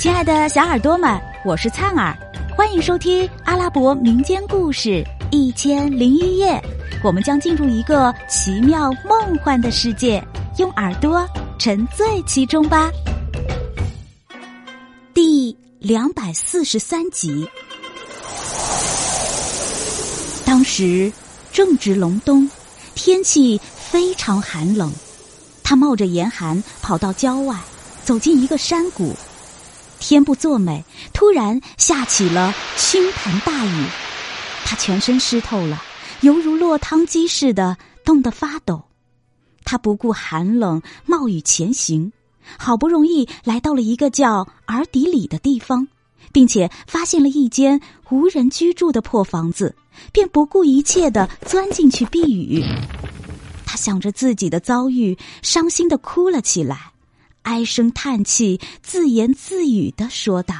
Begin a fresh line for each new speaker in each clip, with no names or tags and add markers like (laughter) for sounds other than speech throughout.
亲爱的小耳朵们，我是灿儿，欢迎收听阿拉伯民间故事《一千零一夜》。我们将进入一个奇妙梦幻的世界，用耳朵沉醉其中吧。第两百四十三集。当时正值隆冬，天气非常寒冷。他冒着严寒跑到郊外，走进一个山谷。天不作美，突然下起了倾盆大雨，他全身湿透了，犹如落汤鸡似的，冻得发抖。他不顾寒冷，冒雨前行，好不容易来到了一个叫尔迪里的地方，并且发现了一间无人居住的破房子，便不顾一切的钻进去避雨。他想着自己的遭遇，伤心的哭了起来。唉声叹气，自言自语的说道：“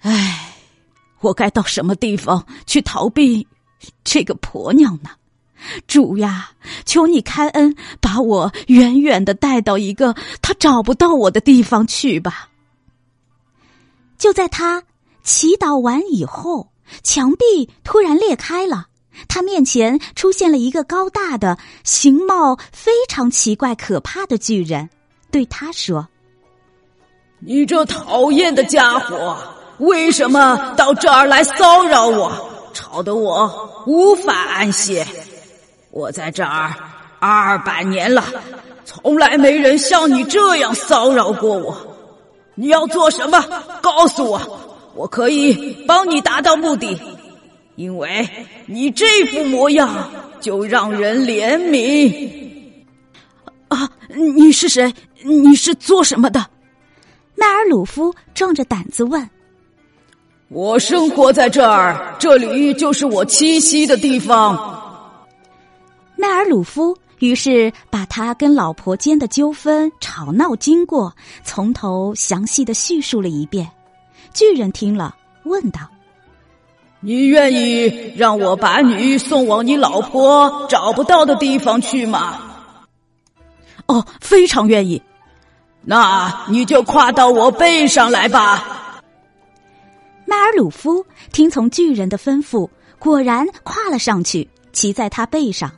唉，我该到什么地方去逃避这个婆娘呢？主呀，求你开恩，把我远远的带到一个他找不到我的地方去吧。”
就在他祈祷完以后，墙壁突然裂开了，他面前出现了一个高大的、形貌非常奇怪、可怕的巨人。对他说：“
你这讨厌的家伙，为什么到这儿来骚扰我，吵得我无法安歇？我在这儿二百年了，从来没人像你这样骚扰过我。你要做什么？告诉我，我可以帮你达到目的。因为你这副模样，就让人怜悯。”
啊，你是谁？你是做什么的？
麦尔鲁夫壮着胆子问。
我生活在这儿，这里就是我栖息的地方。
麦尔鲁夫于是把他跟老婆间的纠纷、吵闹经过从头详细的叙述了一遍。巨人听了，问道：“
你愿意让我把你送往你老婆找不到的地方去吗？”
哦，非常愿意。
那你就跨到我背上来吧。
迈尔鲁夫听从巨人的吩咐，果然跨了上去，骑在他背上。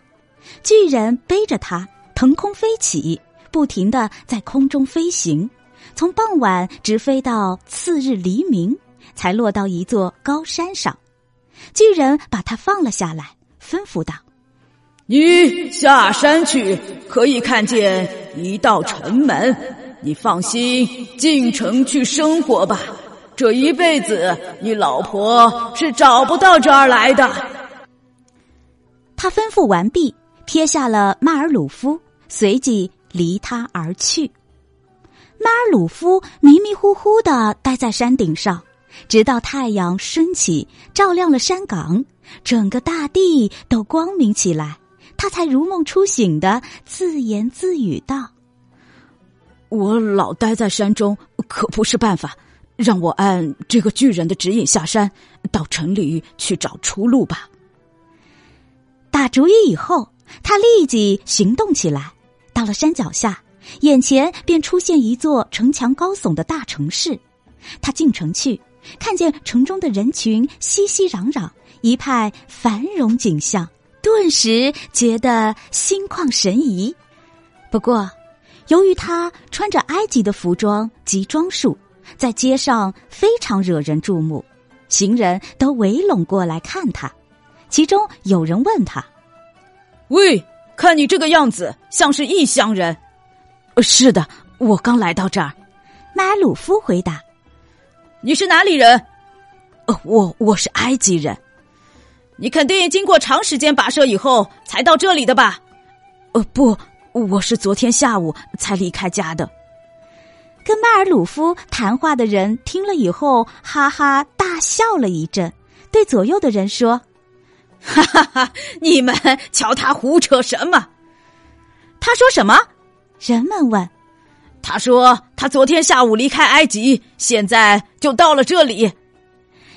巨人背着他腾空飞起，不停的在空中飞行，从傍晚直飞到次日黎明，才落到一座高山上。巨人把他放了下来，吩咐道。
你下山去，可以看见一道城门。你放心进城去生活吧。这一辈子，你老婆是找不到这儿来的。
他吩咐完毕，撇下了迈尔鲁夫，随即离他而去。迈尔鲁夫迷迷糊糊的待在山顶上，直到太阳升起，照亮了山岗，整个大地都光明起来。他才如梦初醒的自言自语道：“
我老待在山中可不是办法，让我按这个巨人的指引下山，到城里去找出路吧。”
打主意以后，他立即行动起来。到了山脚下，眼前便出现一座城墙高耸的大城市。他进城去，看见城中的人群熙熙攘攘，一派繁荣景象。顿时觉得心旷神怡。不过，由于他穿着埃及的服装及装束，在街上非常惹人注目，行人都围拢过来看他。其中有人问他：“
喂，看你这个样子，像是异乡人。”“
是的，我刚来到这儿。”
麦鲁夫回答。
“你是哪里人？”“
呃，我我是埃及人。”
你肯定经过长时间跋涉以后才到这里的吧？
呃，不，我是昨天下午才离开家的。
跟迈尔鲁夫谈话的人听了以后，哈哈大笑了一阵，对左右的人说：“
哈 (laughs) 哈哈，你们瞧他胡扯什么？
他说什么？”人们问。
他说：“他昨天下午离开埃及，现在就到了这里。”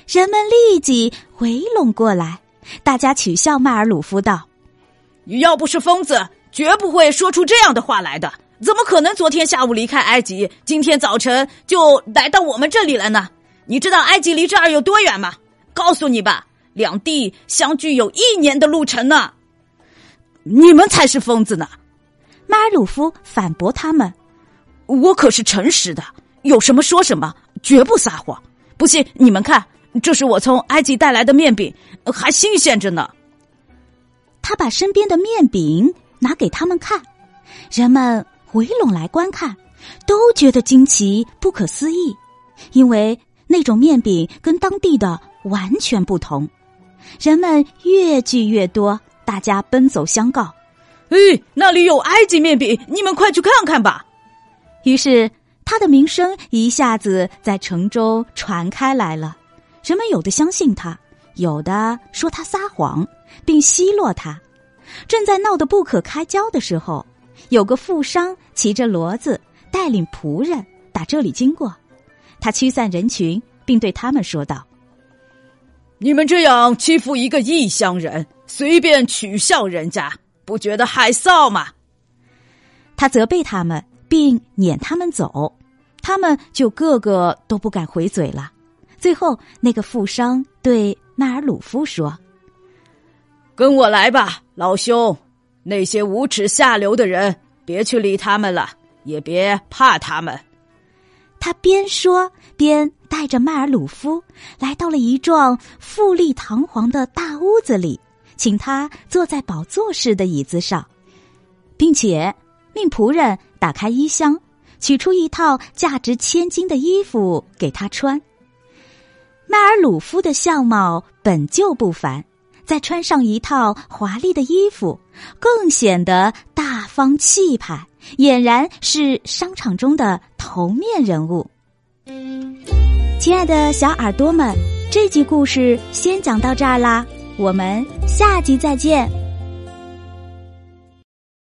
人们立即围拢过来。大家取笑迈尔鲁夫道：“
你要不是疯子，绝不会说出这样的话来的。怎么可能昨天下午离开埃及，今天早晨就来到我们这里了呢？你知道埃及离这儿有多远吗？告诉你吧，两地相距有一年的路程呢。你们才是疯子呢！
马尔鲁夫反驳他们：“
我可是诚实的，有什么说什么，绝不撒谎。不信你们看，这是我从埃及带来的面饼，还新鲜着呢。”
他把身边的面饼拿给他们看，人们围拢来观看，都觉得惊奇不可思议，因为那种面饼跟当地的完全不同。人们越聚越多。大家奔走相告：“
哎，那里有埃及面饼，你们快去看看吧！”
于是他的名声一下子在城中传开来了。人们有的相信他，有的说他撒谎，并奚落他。正在闹得不可开交的时候，有个富商骑着骡子，带领仆人打这里经过。他驱散人群，并对他们说道：“
你们这样欺负一个异乡人！”随便取笑人家，不觉得害臊吗？
他责备他们，并撵他们走，他们就个个都不敢回嘴了。最后，那个富商对纳尔鲁夫说：“
跟我来吧，老兄。那些无耻下流的人，别去理他们了，也别怕他们。”
他边说边带着迈尔鲁夫来到了一幢富丽堂皇的大屋子里。请他坐在宝座式的椅子上，并且命仆人打开衣箱，取出一套价值千金的衣服给他穿。迈尔鲁夫的相貌本就不凡，再穿上一套华丽的衣服，更显得大方气派，俨然是商场中的头面人物。亲爱的小耳朵们，这集故事先讲到这儿啦。我们下集再见。